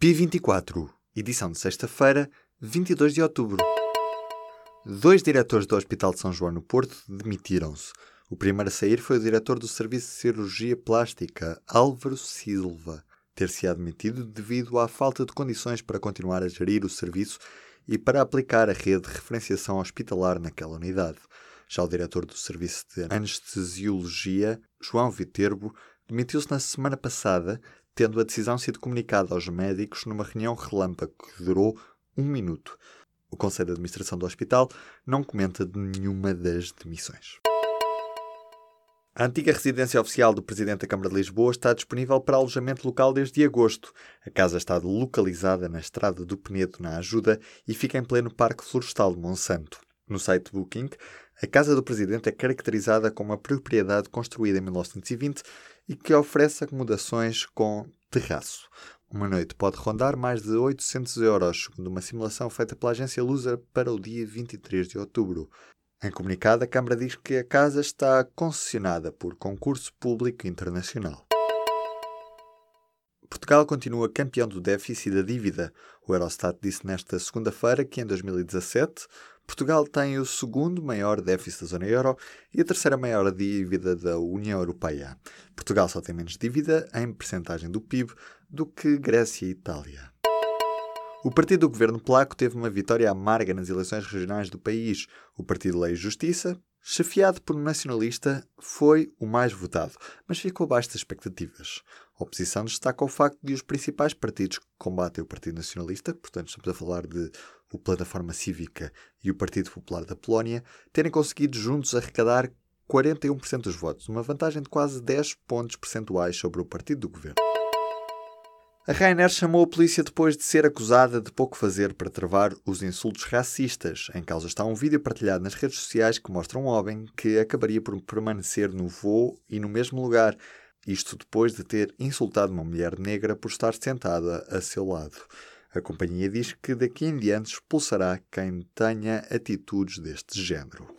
P24, edição de sexta-feira, 22 de outubro. Dois diretores do Hospital de São João no Porto demitiram-se. O primeiro a sair foi o diretor do Serviço de Cirurgia Plástica, Álvaro Silva, ter-se admitido devido à falta de condições para continuar a gerir o serviço e para aplicar a rede de referenciação hospitalar naquela unidade. Já o diretor do Serviço de Anestesiologia, João Viterbo, demitiu-se na semana passada tendo a decisão sido comunicada aos médicos numa reunião relâmpago que durou um minuto. O Conselho de Administração do Hospital não comenta de nenhuma das demissões. A antiga residência oficial do Presidente da Câmara de Lisboa está disponível para alojamento local desde agosto. A casa está localizada na Estrada do Penedo, na Ajuda, e fica em pleno Parque Florestal de Monsanto. No site Booking, a Casa do Presidente é caracterizada como uma propriedade construída em 1920 e que oferece acomodações com terraço. Uma noite pode rondar mais de 800 euros, segundo uma simulação feita pela agência Loser para o dia 23 de outubro. Em comunicado, a Câmara diz que a casa está concessionada por concurso público internacional. Portugal continua campeão do déficit da dívida. O Eurostat disse nesta segunda-feira que em 2017 Portugal tem o segundo maior déficit da zona euro e a terceira maior dívida da União Europeia. Portugal só tem menos dívida em percentagem do PIB do que Grécia e Itália. O partido do governo polaco teve uma vitória amarga nas eleições regionais do país. O Partido Lei e Justiça, chefiado por um nacionalista, foi o mais votado, mas ficou abaixo das expectativas. A oposição destaca o facto de os principais partidos que combatem o Partido Nacionalista, portanto estamos a falar de o Plataforma Cívica e o Partido Popular da Polónia, terem conseguido juntos arrecadar 41% dos votos, uma vantagem de quase 10 pontos percentuais sobre o partido do governo. A Ryanair chamou a polícia depois de ser acusada de pouco fazer para travar os insultos racistas. Em causa está um vídeo partilhado nas redes sociais que mostra um homem que acabaria por permanecer no voo e no mesmo lugar. Isto depois de ter insultado uma mulher negra por estar sentada a seu lado. A companhia diz que daqui em diante expulsará quem tenha atitudes deste género.